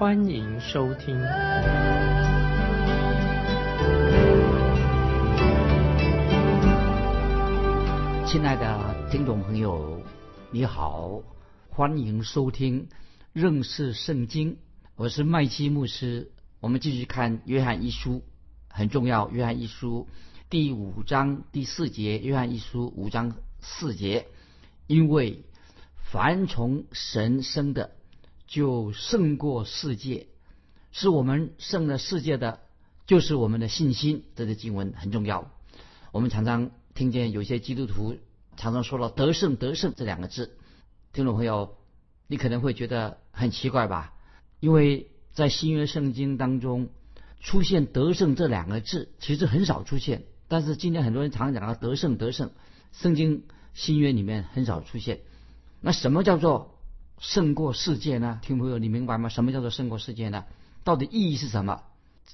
欢迎收听。亲爱的听众朋友，你好，欢迎收听认识圣经。我是麦基牧师。我们继续看约翰一书，很重要。约翰一书。第五章第四节，约翰一书五章四节，因为凡从神生的，就胜过世界；是我们胜了世界的，就是我们的信心。这个经文很重要。我们常常听见有些基督徒常常说了“得胜，得胜”这两个字。听众朋友，你可能会觉得很奇怪吧？因为在新约圣经当中出现“得胜”这两个字，其实很少出现。但是今天很多人常讲到得胜得胜，圣经新约里面很少出现。那什么叫做胜过世界呢？听朋友，你明白吗？什么叫做胜过世界呢？到底意义是什么？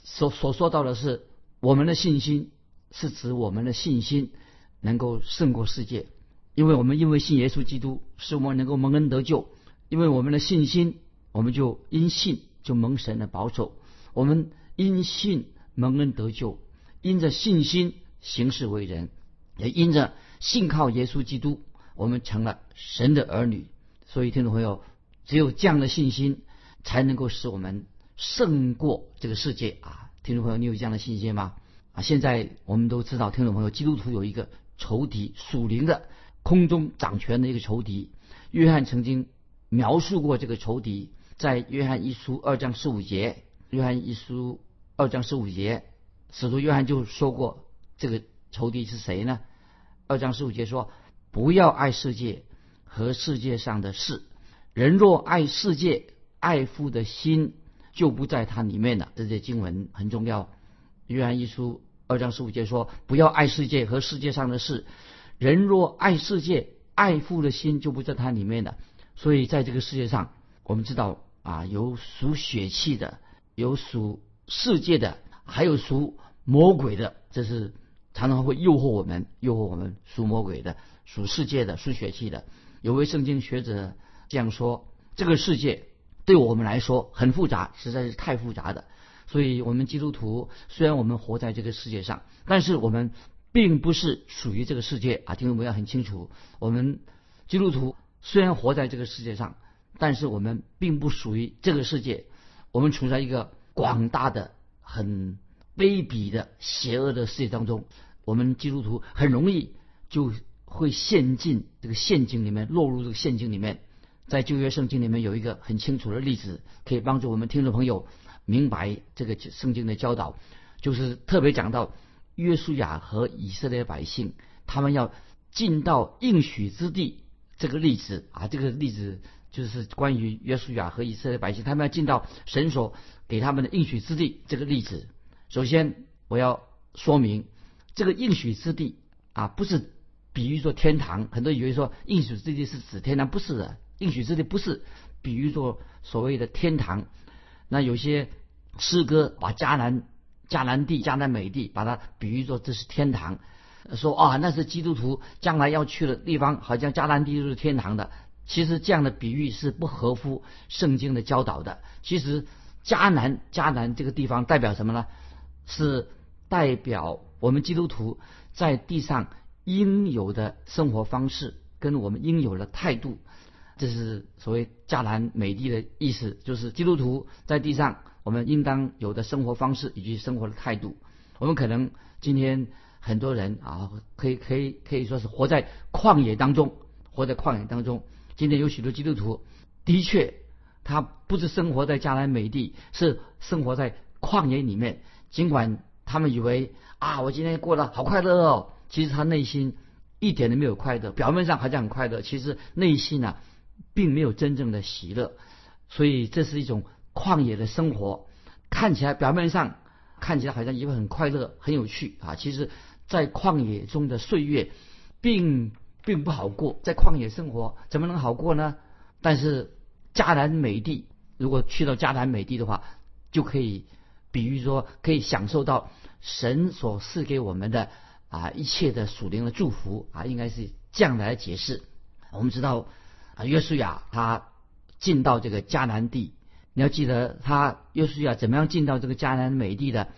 所所说到的是我们的信心，是指我们的信心能够胜过世界，因为我们因为信耶稣基督，使我们能够蒙恩得救。因为我们的信心，我们就因信就蒙神的保守。我们因信蒙恩得救，因着信心。行事为人，也因着信靠耶稣基督，我们成了神的儿女。所以，听众朋友，只有这样的信心，才能够使我们胜过这个世界啊！听众朋友，你有这样的信心吗？啊，现在我们都知道，听众朋友，基督徒有一个仇敌，属灵的空中掌权的一个仇敌。约翰曾经描述过这个仇敌，在约翰一书二章十五节，约翰一书二章十五节，使徒约翰就说过。这个仇敌是谁呢？二章十五节说：“不要爱世界和世界上的事。人若爱世界，爱父的心就不在它里面了。”这些经文很重要。约翰一书二章十五节说：“不要爱世界和世界上的事。人若爱世界，爱父的心就不在它里面了。”所以在这个世界上，我们知道啊，有属血气的，有属世界的，还有属魔鬼的，这是。常常会诱惑我们，诱惑我们属魔鬼的、属世界的、属血气的。有位圣经学者这样说：这个世界对我们来说很复杂，实在是太复杂的。所以，我们基督徒虽然我们活在这个世界上，但是我们并不是属于这个世界啊！听众朋友很清楚，我们基督徒虽然活在这个世界上，但是我们并不属于这个世界。我们处在一个广大的、很卑鄙的、邪恶的世界当中。我们基督徒很容易就会陷进这个陷阱里面，落入这个陷阱里面。在旧约圣经里面有一个很清楚的例子，可以帮助我们听众朋友明白这个圣经的教导，就是特别讲到约书亚和以色列百姓他们要进到应许之地这个例子啊，这个例子就是关于约书亚和以色列百姓他们要进到神所给他们的应许之地这个例子。首先我要说明。这个应许之地啊，不是 比喻作天堂。很多以为说应许之地是指天堂，不是的。应许之地不是比喻作所谓的天堂。那有些诗歌把迦南、迦南地、迦南美地，把它比喻作这是天堂，说啊那是基督徒将来要去的地方，好像迦南地就是天堂的。其实这样的比喻是不合乎圣经的教导的。其实迦南、迦南这个地方代表什么呢？是代表。我们基督徒在地上应有的生活方式，跟我们应有的态度，这是所谓迦南美地的意思，就是基督徒在地上我们应当有的生活方式以及生活的态度。我们可能今天很多人啊，可以可以可以说是活在旷野当中，活在旷野当中。今天有许多基督徒的确，他不是生活在迦南美地，是生活在旷野里面，尽管。他们以为啊，我今天过得好快乐哦。其实他内心一点都没有快乐，表面上好像很快乐，其实内心呢，并没有真正的喜乐。所以这是一种旷野的生活。看起来表面上看起来好像也会很快乐、很有趣啊。其实，在旷野中的岁月，并并不好过，在旷野生活怎么能好过呢？但是迦南美地，如果去到迦南美地的话，就可以比喻说，可以享受到神所赐给我们的啊一切的属灵的祝福啊，应该是这样来解释。我们知道啊，约书亚他进到这个迦南地，你要记得他约书亚怎么样进到这个迦南美地的，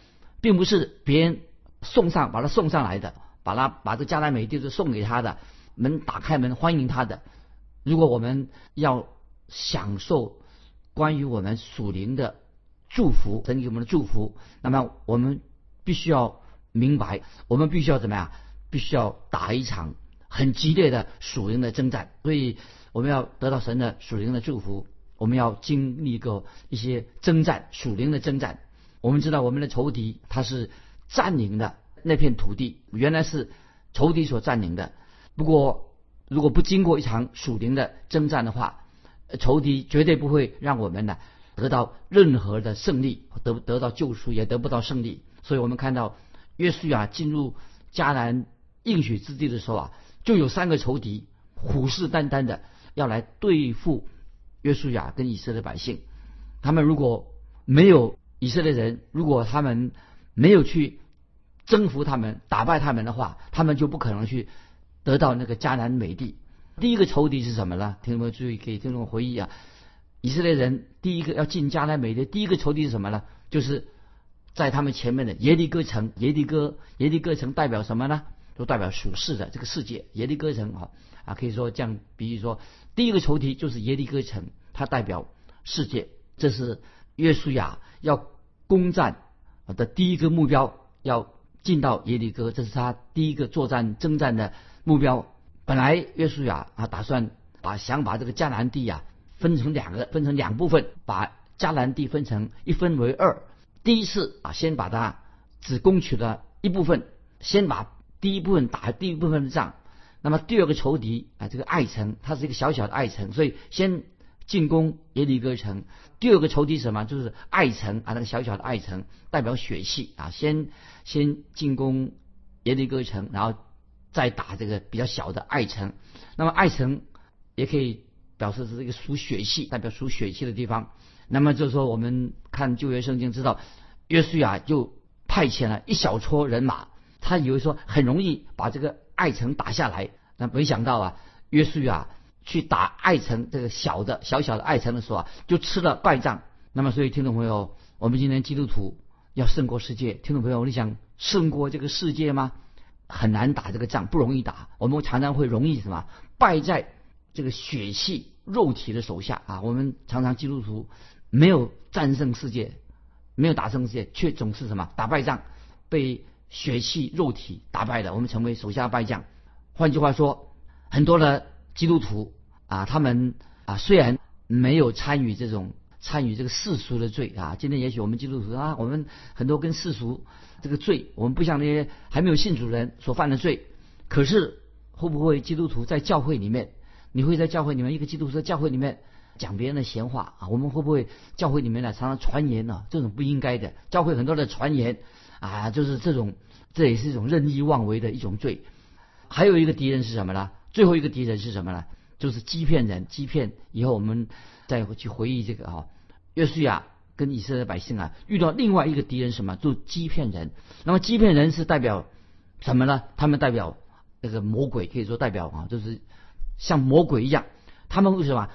并不是别人送上把他送上来的，把他把这迦南美地是送给他的，门打开门欢迎他的。如果我们要享受关于我们属灵的祝福，神给我们的祝福，那么我们必须要明白，我们必须要怎么样？必须要打一场。很激烈的属灵的征战，所以我们要得到神的属灵的祝福。我们要经历过一些征战，属灵的征战。我们知道我们的仇敌他是占领的那片土地，原来是仇敌所占领的。不过，如果不经过一场属灵的征战的话，仇敌绝对不会让我们呢得到任何的胜利，得得到救赎也得不到胜利。所以我们看到约书亚进入迦南应许之地的时候啊。就有三个仇敌虎视眈眈的要来对付约书亚跟以色列百姓。他们如果没有以色列人，如果他们没有去征服他们、打败他们的话，他们就不可能去得到那个迦南美地。第一个仇敌是什么呢？听众们注意，给听众回忆啊！以色列人第一个要进迦南美地，第一个仇敌是什么呢？就是在他们前面的耶利哥城。耶利哥，耶利哥城代表什么呢？都代表属世的这个世界，耶利哥城啊啊，可以说这样，比如说第一个仇敌就是耶利哥城，它代表世界，这是约书亚要攻占的第一个目标，要进到耶利哥，这是他第一个作战征战的目标。本来约书亚啊打算把想把这个迦南地啊分成两个，分成两部分，把迦南地分成一分为二。第一次啊，先把它只攻取了一部分，先把。第一部分打第一部分的仗，那么第二个仇敌啊，这个爱城，它是一个小小的爱城，所以先进攻耶利哥城。第二个仇敌什么？就是爱城啊，那个小小的爱城代表血气啊，先先进攻耶利哥城，然后再打这个比较小的爱城。那么爱城也可以表示是这个属血气，代表属血气的地方。那么就是说，我们看旧约圣经知道，约书亚就派遣了一小撮人马。他以为说很容易把这个爱城打下来，那没想到啊，约书亚去打爱城这个小的小小的爱城的时候啊，就吃了败仗。那么，所以听众朋友，我们今天基督徒要胜过世界。听众朋友，你想胜过这个世界吗？很难打这个仗，不容易打。我们常常会容易什么败在这个血气肉体的手下啊。我们常常基督徒没有战胜世界，没有打胜世界，却总是什么打败仗，被。血气肉体打败的，我们成为手下败将。换句话说，很多的基督徒啊，他们啊虽然没有参与这种参与这个世俗的罪啊，今天也许我们基督徒啊，我们很多跟世俗这个罪，我们不像那些还没有信主人所犯的罪。可是会不会基督徒在教会里面，你会在教会里面一个基督徒在教会里面讲别人的闲话啊？我们会不会教会里面呢常常传言呢？这种不应该的，教会很多的传言。啊，就是这种，这也是一种任意妄为的一种罪。还有一个敌人是什么呢？最后一个敌人是什么呢？就是欺骗人，欺骗。以后我们再去回忆这个哈，约书亚跟以色列百姓啊，遇到另外一个敌人什么？就欺骗人。那么欺骗人是代表什么呢？他们代表那个魔鬼，可以说代表啊，就是像魔鬼一样。他们为什么？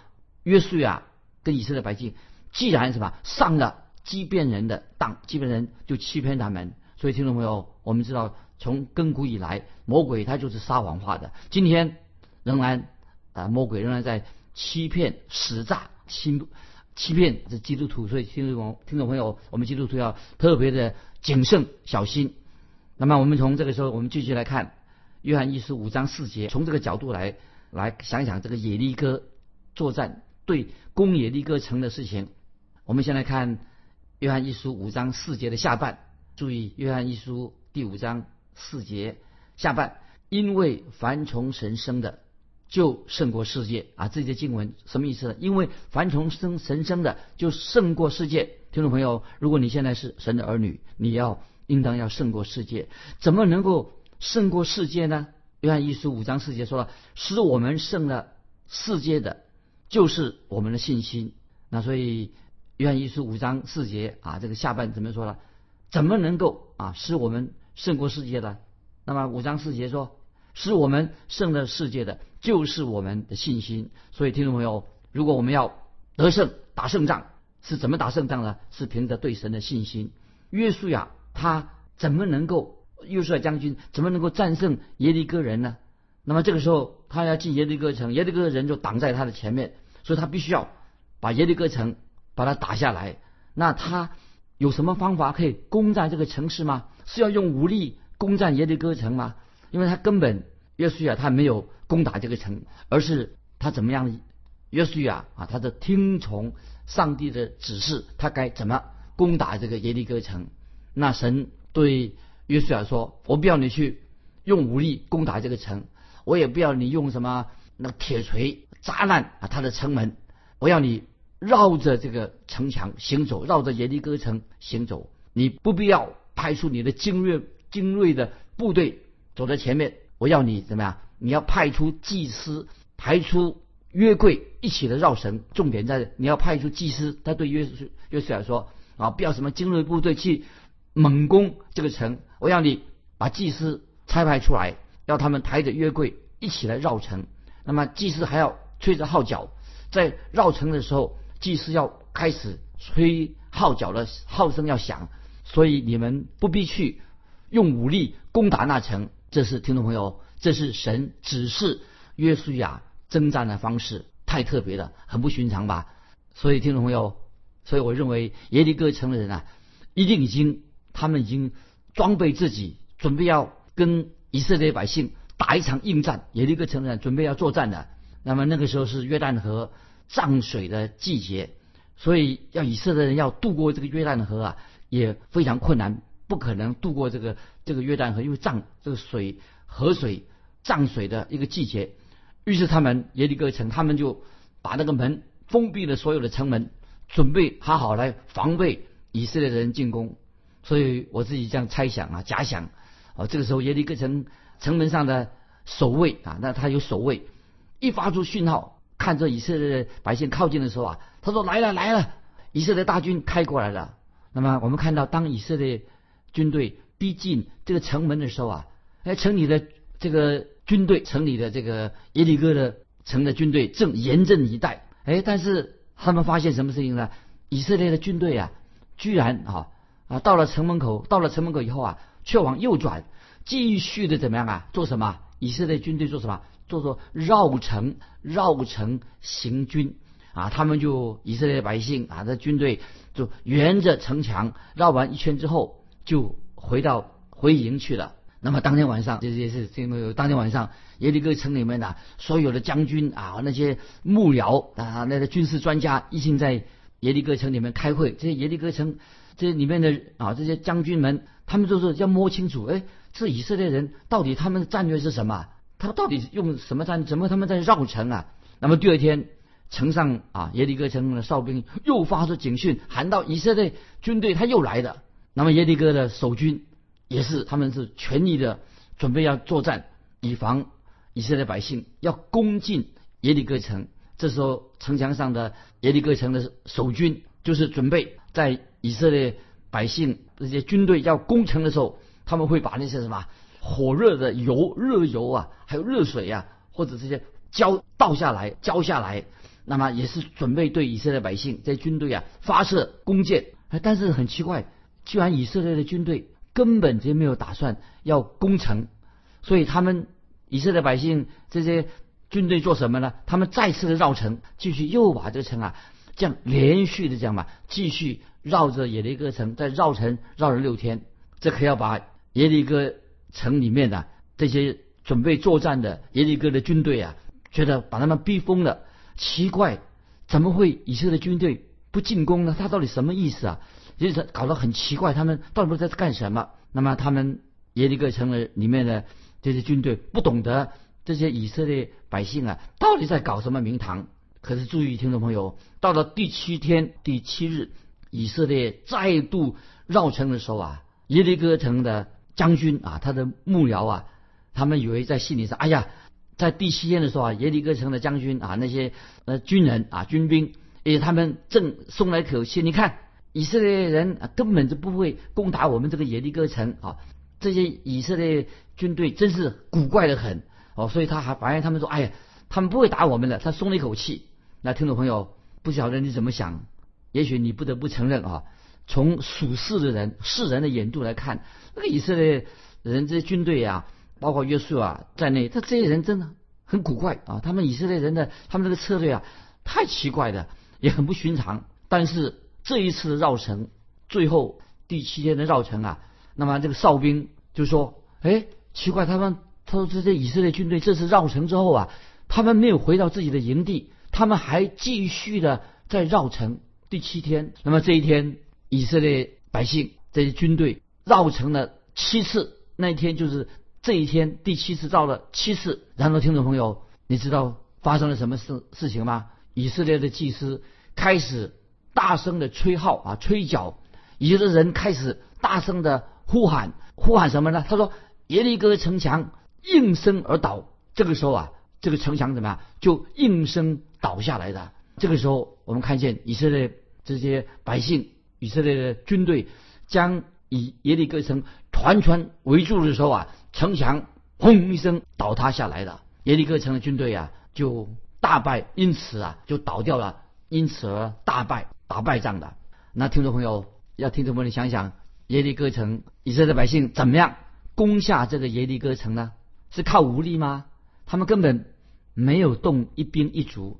约书亚跟以色列百姓既然什么上了。欺骗人的当，欺骗人就欺骗他们。所以听众朋友，我们知道从亘古以来，魔鬼他就是撒谎话的。今天仍然啊，魔鬼仍然在欺骗、使诈、欺欺骗这基督徒。所以听众听众朋友，我们基督徒要特别的谨慎小心。那么我们从这个时候，我们继续来看《约翰一书》五章四节，从这个角度来来想想这个野利哥作战对公野利哥城的事情。我们先来看。约翰一书五章四节的下半，注意约翰一书第五章四节下半，因为凡从神生的，就胜过世界啊！这节经文什么意思呢？因为凡从生神生的，就胜过世界。听众朋友，如果你现在是神的儿女，你要应当要胜过世界。怎么能够胜过世界呢？约翰一书五章四节说了，使我们胜了世界的，就是我们的信心。那所以约翰一书五章四节啊，这个下半怎么说呢？怎么能够啊使我们胜过世界的？那么五章四节说，使我们胜了世界的，就是我们的信心。所以听众朋友，如果我们要得胜、打胜仗，是怎么打胜仗呢？是凭着对神的信心。约书亚他怎么能够？约书亚将军怎么能够战胜耶利哥人呢？那么这个时候他要进耶利哥城，耶利哥人就挡在他的前面，所以他必须要把耶利哥城把它打下来。那他有什么方法可以攻占这个城市吗？是要用武力攻占耶利哥城吗？因为他根本约书亚他没有攻打这个城，而是他怎么样？约书亚啊，他的听从上帝的指示，他该怎么攻打这个耶利哥城？那神对约书亚说：“我不要你去用武力攻打这个城，我也不要你用什么那铁锤砸烂啊他的城门。我要你绕着这个城墙行走，绕着耶利哥城行走。你不必要派出你的精锐精锐的部队走在前面。我要你怎么样？你要派出祭司，派出。”约柜一起的绕城，重点在你要派出祭司。他对约约书亚说：“啊，不要什么精锐部队去猛攻这个城，我要你把祭司差派出来，要他们抬着约柜一起来绕城。那么祭司还要吹着号角，在绕城的时候，祭司要开始吹号角的号声要响。所以你们不必去用武力攻打那城。这是听众朋友，这是神指示约书亚。”征战的方式太特别了，很不寻常吧？所以听众朋友，所以我认为耶利哥城的人啊，一定已经他们已经装备自己，准备要跟以色列百姓打一场硬战。耶利哥城的人准备要作战的。那么那个时候是约旦河涨水的季节，所以要以色列人要渡过这个约旦河啊，也非常困难，不可能渡过这个这个约旦河，因为涨这个水河水涨水的一个季节。于是他们耶利哥城，他们就把那个门封闭了，所有的城门，准备好好来防备以色列人进攻。所以我自己这样猜想啊，假想啊，这个时候耶利哥城城门上的守卫啊，那他有守卫，一发出讯号，看着以色列百姓靠近的时候啊，他说来了来了，以色列大军开过来了。那么我们看到，当以色列军队逼近这个城门的时候啊，哎，城里的这个。军队城里的这个耶利哥的城的军队正严阵以待，哎，但是他们发现什么事情呢？以色列的军队啊，居然啊啊到了城门口，到了城门口以后啊，却往右转，继续的怎么样啊？做什么？以色列军队做什么？做做绕城，绕城行军啊！他们就以色列百姓啊，这军队就沿着城墙绕完一圈之后，就回到回营去了。那么当天晚上，这些是因为当天晚上耶利哥城里面的所有的将军啊，那些幕僚啊，那些军事专家一起在耶利哥城里面开会。这些耶利哥城这里面的啊，这些将军们，他们就是要摸清楚，哎，这以色列人到底他们的战略是什么？他到底用什么战？怎么他们在绕城啊？那么第二天，城上啊，耶利哥城的哨兵又发出警讯，喊到以色列军队他又来了。那么耶利哥的守军。也是，他们是全力的准备要作战，以防以色列百姓要攻进耶利哥城。这时候，城墙上的耶利哥城的守军就是准备在以色列百姓这些军队要攻城的时候，他们会把那些什么火热的油、热油啊，还有热水啊，或者这些浇倒下来、浇下来，那么也是准备对以色列百姓这些军队啊发射弓箭。但是很奇怪，居然以色列的军队。根本就没有打算要攻城，所以他们以色列百姓这些军队做什么呢？他们再次的绕城，继续又把这城啊，这样连续的这样吧，继续绕着耶利哥城，再绕城绕了六天，这可要把耶利哥城里面的这些准备作战的耶利哥的军队啊，觉得把他们逼疯了。奇怪，怎么会以色列军队不进攻呢？他到底什么意思啊？就是搞得很奇怪，他们到底在干什么？那么他们耶利哥城的里面的这些军队不懂得这些以色列百姓啊，到底在搞什么名堂？可是注意，听众朋友，到了第七天第七日，以色列再度绕城的时候啊，耶利哥城的将军啊，他的幕僚啊，他们以为在心里说：“哎呀，在第七天的时候啊，耶利哥城的将军啊，那些呃军人啊，军兵，诶，他们正松了一口气。你看，以色列人啊，根本就不会攻打我们这个耶利哥城啊。这些以色列军队真是古怪的很哦，所以他还发现他们说：哎呀，他们不会打我们的。他松了一口气。那听众朋友，不晓得你怎么想？也许你不得不承认啊，从属世的人、世人的眼度来看，那个以色列人这些军队啊，包括约书啊在内，他这些人真的很古怪啊。他们以色列人的他们这个策略啊，太奇怪的，也很不寻常。但是这一次的绕城，最后第七天的绕城啊，那么这个哨兵就说：“哎，奇怪，他们他说这些以色列军队这次绕城之后啊，他们没有回到自己的营地。”他们还继续的在绕城。第七天，那么这一天，以色列百姓这些军队绕城了七次。那一天就是这一天第七次绕了七次。然后，听众朋友，你知道发生了什么事事情吗？以色列的祭司开始大声的吹号啊，吹角，以色列人开始大声的呼喊，呼喊什么呢？他说：“耶利哥城墙应声而倒。”这个时候啊，这个城墙怎么样？就应声。倒下来的。这个时候，我们看见以色列这些百姓、以色列的军队将以耶利哥城团团围住的时候啊，城墙轰一声倒塌下来了。耶利哥城的军队啊就大败，因此啊就倒掉了，因此而大败，打败仗的。那听众朋友要听众朋友想想，耶利哥城以色列百姓怎么样攻下这个耶利哥城呢？是靠武力吗？他们根本没有动一兵一卒。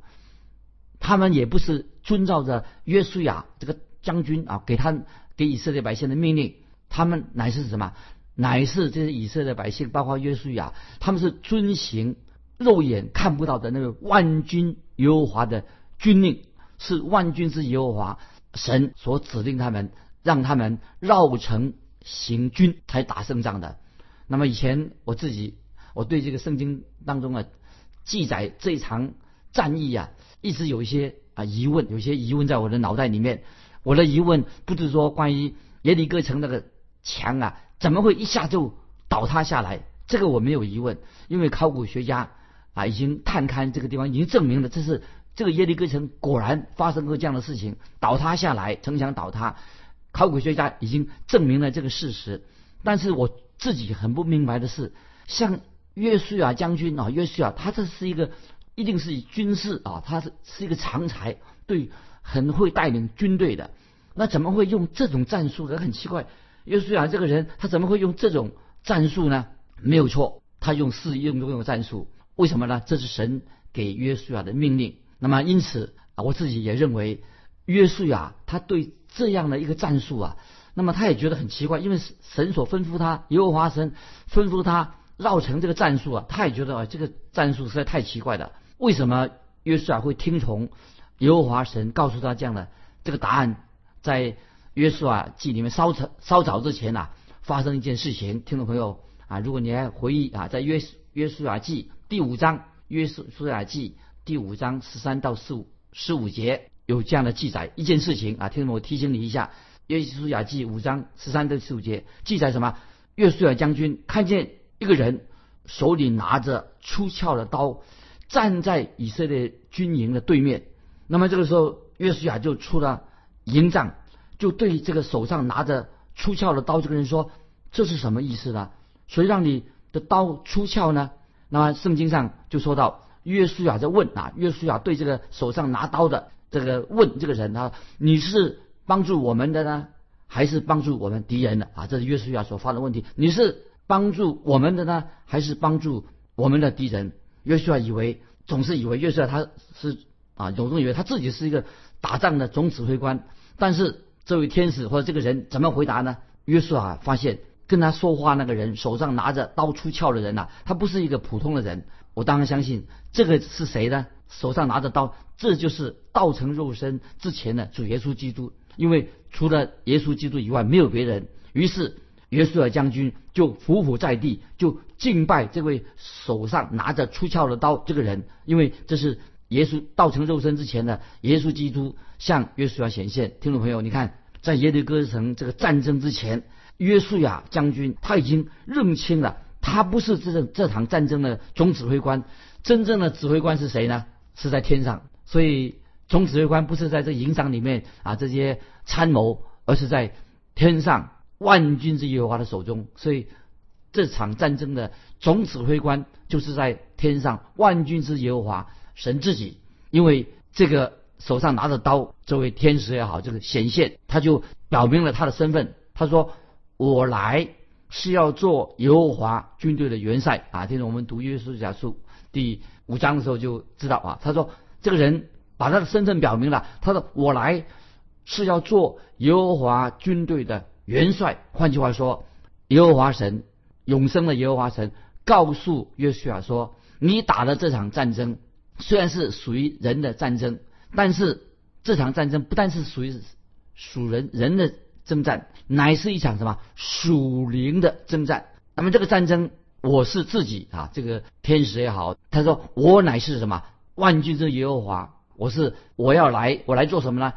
他们也不是遵照着约书亚这个将军啊，给他给以色列百姓的命令，他们乃是什么？乃是这些以色列百姓，包括约书亚，他们是遵行肉眼看不到的那个万军耶和华的军令，是万军之耶和华神所指令他们，让他们绕城行军才打胜仗的。那么以前我自己，我对这个圣经当中啊记载这场战役啊。一直有一些啊疑问，有些疑问在我的脑袋里面。我的疑问不是说关于耶利哥城那个墙啊，怎么会一下就倒塌下来？这个我没有疑问，因为考古学家啊已经探勘这个地方，已经证明了这是这个耶利哥城果然发生过这样的事情，倒塌下来，城墙倒塌。考古学家已经证明了这个事实。但是我自己很不明白的是，像约书亚将军啊，约书亚他这是一个。一定是以军事啊，他是是一个常才，对，很会带领军队的。那怎么会用这种战术呢？很奇怪，约书亚这个人，他怎么会用这种战术呢？没有错，他用是用这种战术，为什么呢？这是神给约书亚的命令。那么因此啊，我自己也认为，约书亚他对这样的一个战术啊，那么他也觉得很奇怪，因为神所吩咐他，耶和华神吩咐他绕城这个战术啊，他也觉得啊，这个战术实在太奇怪了。为什么约书亚会听从耶和华神告诉他这样的这个答案？在约书亚记里面稍早稍早之前呐，发生一件事情。听众朋友啊，如果你还回忆啊，在约约书亚记第五章，约书书亚记第五章十三到十五十五节有这样的记载一件事情啊。听众们，我提醒你一下，约书亚记五章十三到十五节记载什么？约书亚将军看见一个人手里拿着出鞘的刀。站在以色列军营的对面，那么这个时候约书亚就出了营帐，就对这个手上拿着出鞘的刀这个人说：“这是什么意思呢？谁让你的刀出鞘呢？”那么圣经上就说到约书亚在问啊，约书亚对这个手上拿刀的这个问这个人啊：“你是帮助我们的呢，还是帮助我们敌人的啊？”这是约书亚所发的问题：“你是帮助我们的呢，还是帮助我们的敌人？”约书亚以为，总是以为约书亚他是啊，总是以为他自己是一个打仗的总指挥官。但是这位天使或者这个人怎么回答呢？约书亚发现跟他说话那个人手上拿着刀出鞘的人呐，他不是一个普通的人。我当然相信这个是谁呢？手上拿着刀，这就是道成肉身之前的主耶稣基督。因为除了耶稣基督以外，没有别人。于是。约书亚将军就伏伏在地，就敬拜这位手上拿着出鞘的刀这个人，因为这是耶稣道成肉身之前呢耶稣基督向约书亚显现。听众朋友，你看在耶律哥城这个战争之前，约书亚将军他已经认清了，他不是这这场战争的总指挥官，真正的指挥官是谁呢？是在天上。所以总指挥官不是在这营帐里面啊这些参谋，而是在天上万军之耶和华的手中。所以这场战争的总指挥官就是在天上万军之耶和华神自己，因为这个。手上拿着刀，这位天使也好，这个显现，他就表明了他的身份。他说：“我来是要做耶和华军队的元帅啊！”听着我们读约书亚书第五章的时候就知道啊。他说：“这个人把他的身份表明了。他说：‘我来是要做耶和华军队的元帅。’换句话说，耶和华神永生的耶和华神告诉约书亚说：‘你打的这场战争虽然是属于人的战争。’但是这场战争不但是属于属人人的征战，乃是一场什么属灵的征战。那么这个战争，我是自己啊，这个天使也好，他说我乃是什么万军之耶和华，我是我要来，我来做什么呢？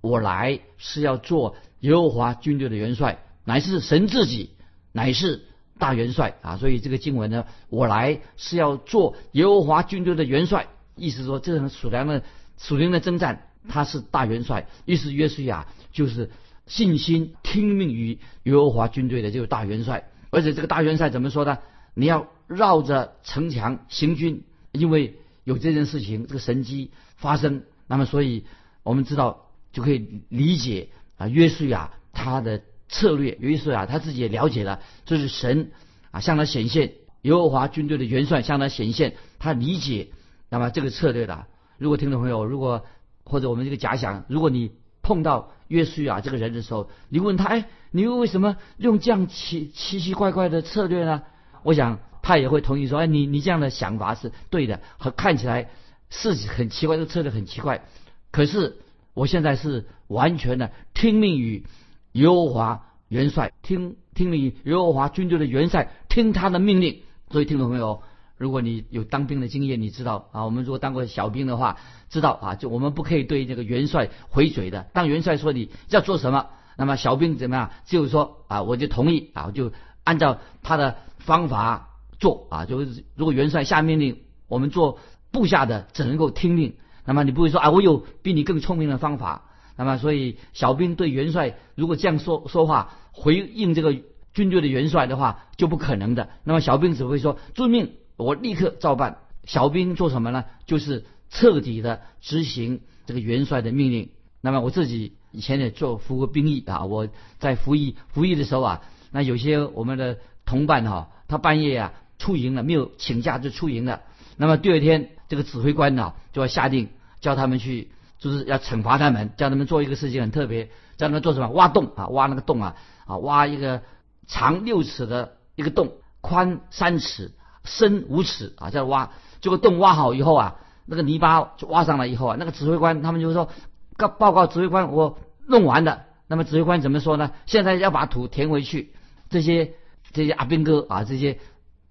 我来是要做耶和华军队的元帅，乃是神自己，乃是大元帅啊。所以这个经文呢，我来是要做耶和华军队的元帅，意思说这场属良的。属灵的征战，他是大元帅，于是约书亚就是信心听命于耶和华军队的这个大元帅。而且这个大元帅怎么说呢？你要绕着城墙行军，因为有这件事情，这个神机发生。那么，所以我们知道就可以理解啊，约书亚他的策略。约书亚他自己也了解了，这是神啊向他显现，耶和华军队的元帅向他显现，他理解那么这个策略的。如果听众朋友，如果或者我们这个假想，如果你碰到约书亚这个人的时候，你问他，哎，你为什么用这样奇奇奇怪怪的策略呢？我想他也会同意说，哎，你你这样的想法是对的，和看起来是很奇怪，这个策略很奇怪。可是我现在是完全的听命于耶和华元帅，听听命于耶和华军队的元帅，听他的命令。所以听众朋友。如果你有当兵的经验，你知道啊，我们如果当过小兵的话，知道啊，就我们不可以对这个元帅回嘴的。当元帅说你要做什么，那么小兵怎么样？就是说啊，我就同意啊，就按照他的方法做啊。就是如果元帅下命令，我们做部下的只能够听命。那么你不会说啊，我有比你更聪明的方法。那么所以小兵对元帅如果这样说说话回应这个军队的元帅的话，就不可能的。那么小兵只会说遵命。我立刻照办。小兵做什么呢？就是彻底的执行这个元帅的命令。那么我自己以前也做服过兵役啊。我在服役服役的时候啊，那有些我们的同伴哈，他半夜啊出营了，没有请假就出营了。那么第二天，这个指挥官呢就要下令叫他们去，就是要惩罚他们，叫他们做一个事情很特别，叫他们做什么？挖洞啊，挖那个洞啊，啊，挖一个长六尺的一个洞，宽三尺。深五尺啊，在挖这个洞挖好以后啊，那个泥巴就挖上来以后啊，那个指挥官他们就说告报告指挥官，我弄完了。那么指挥官怎么说呢？现在要把土填回去。这些这些阿兵哥啊，这些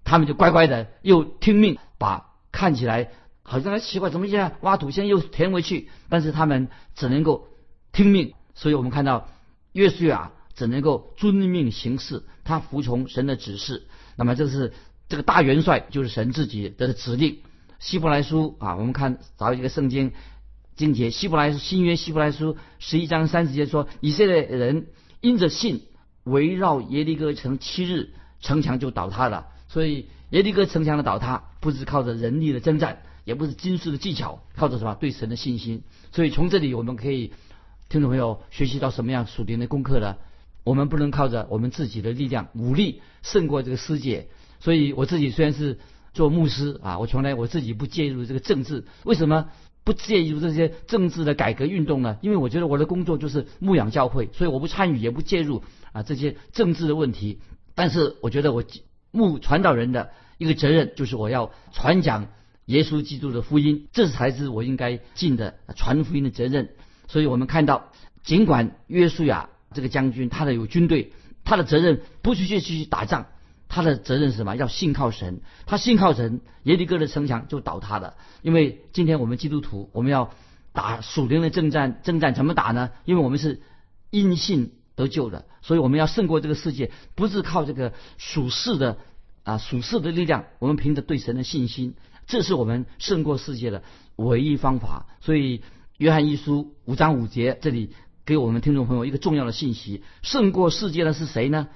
他们就乖乖的又听命，把看起来好像奇怪，怎么现在挖土现在又填回去？但是他们只能够听命。所以我们看到约书亚只能够遵命行事，他服从神的指示。那么这是。这个大元帅就是神自己的指令。希伯来书啊，我们看找一个圣经经节，希伯来新约希伯来书十一章三十节说，以色列人因着信围绕耶利哥城七日，城墙就倒塌了。所以耶利哥城墙的倒塌不是靠着人力的征战，也不是军事的技巧，靠着什么对神的信心。所以从这里我们可以听众朋友学习到什么样属灵的功课呢？我们不能靠着我们自己的力量武力胜过这个世界。所以我自己虽然是做牧师啊，我从来我自己不介入这个政治。为什么不介入这些政治的改革运动呢？因为我觉得我的工作就是牧养教会，所以我不参与也不介入啊这些政治的问题。但是我觉得我牧传道人的一个责任就是我要传讲耶稣基督的福音，这才是我应该尽的传福音的责任。所以我们看到，尽管约书亚这个将军他的有军队，他的责任不去去去打仗。他的责任是什么？要信靠神。他信靠神，耶利哥的城墙就倒塌了。因为今天我们基督徒，我们要打属灵的征战，征战怎么打呢？因为我们是因信得救的。所以我们要胜过这个世界，不是靠这个属世的啊属世的力量，我们凭着对神的信心，这是我们胜过世界的唯一方法。所以约翰一书五章五节这里给我们听众朋友一个重要的信息：胜过世界的是谁呢？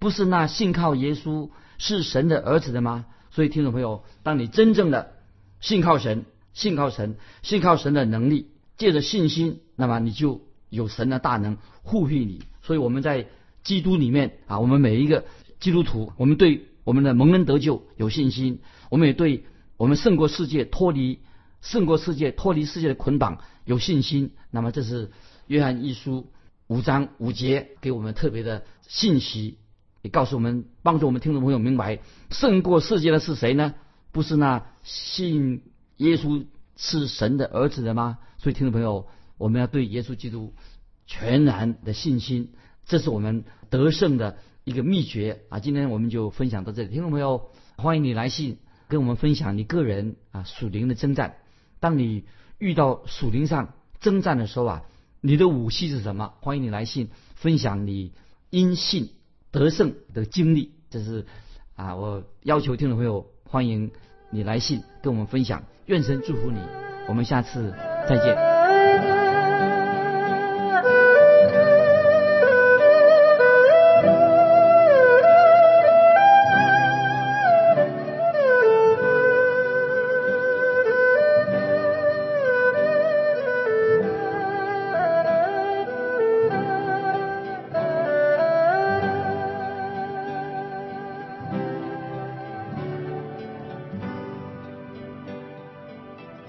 不是那信靠耶稣是神的儿子的吗？所以听众朋友，当你真正的信靠神，信靠神，信靠神的能力，借着信心，那么你就有神的大能护庇你。所以我们在基督里面啊，我们每一个基督徒，我们对我们的蒙恩得救有信心，我们也对我们胜过世界、脱离胜过世界、脱离世界的捆绑有信心。那么这是约翰一书五章五节给我们特别的信息，也告诉我们，帮助我们听众朋友明白，胜过世界的是谁呢？不是那信耶稣是神的儿子的吗？所以听众朋友，我们要对耶稣基督全然的信心，这是我们得胜的一个秘诀啊！今天我们就分享到这里，听众朋友，欢迎你来信跟我们分享你个人啊属灵的征战。当你遇到属灵上征战的时候啊，你的武器是什么？欢迎你来信分享你因信得胜的经历。这是啊，我要求听众朋友。欢迎你来信跟我们分享，愿神祝福你，我们下次再见。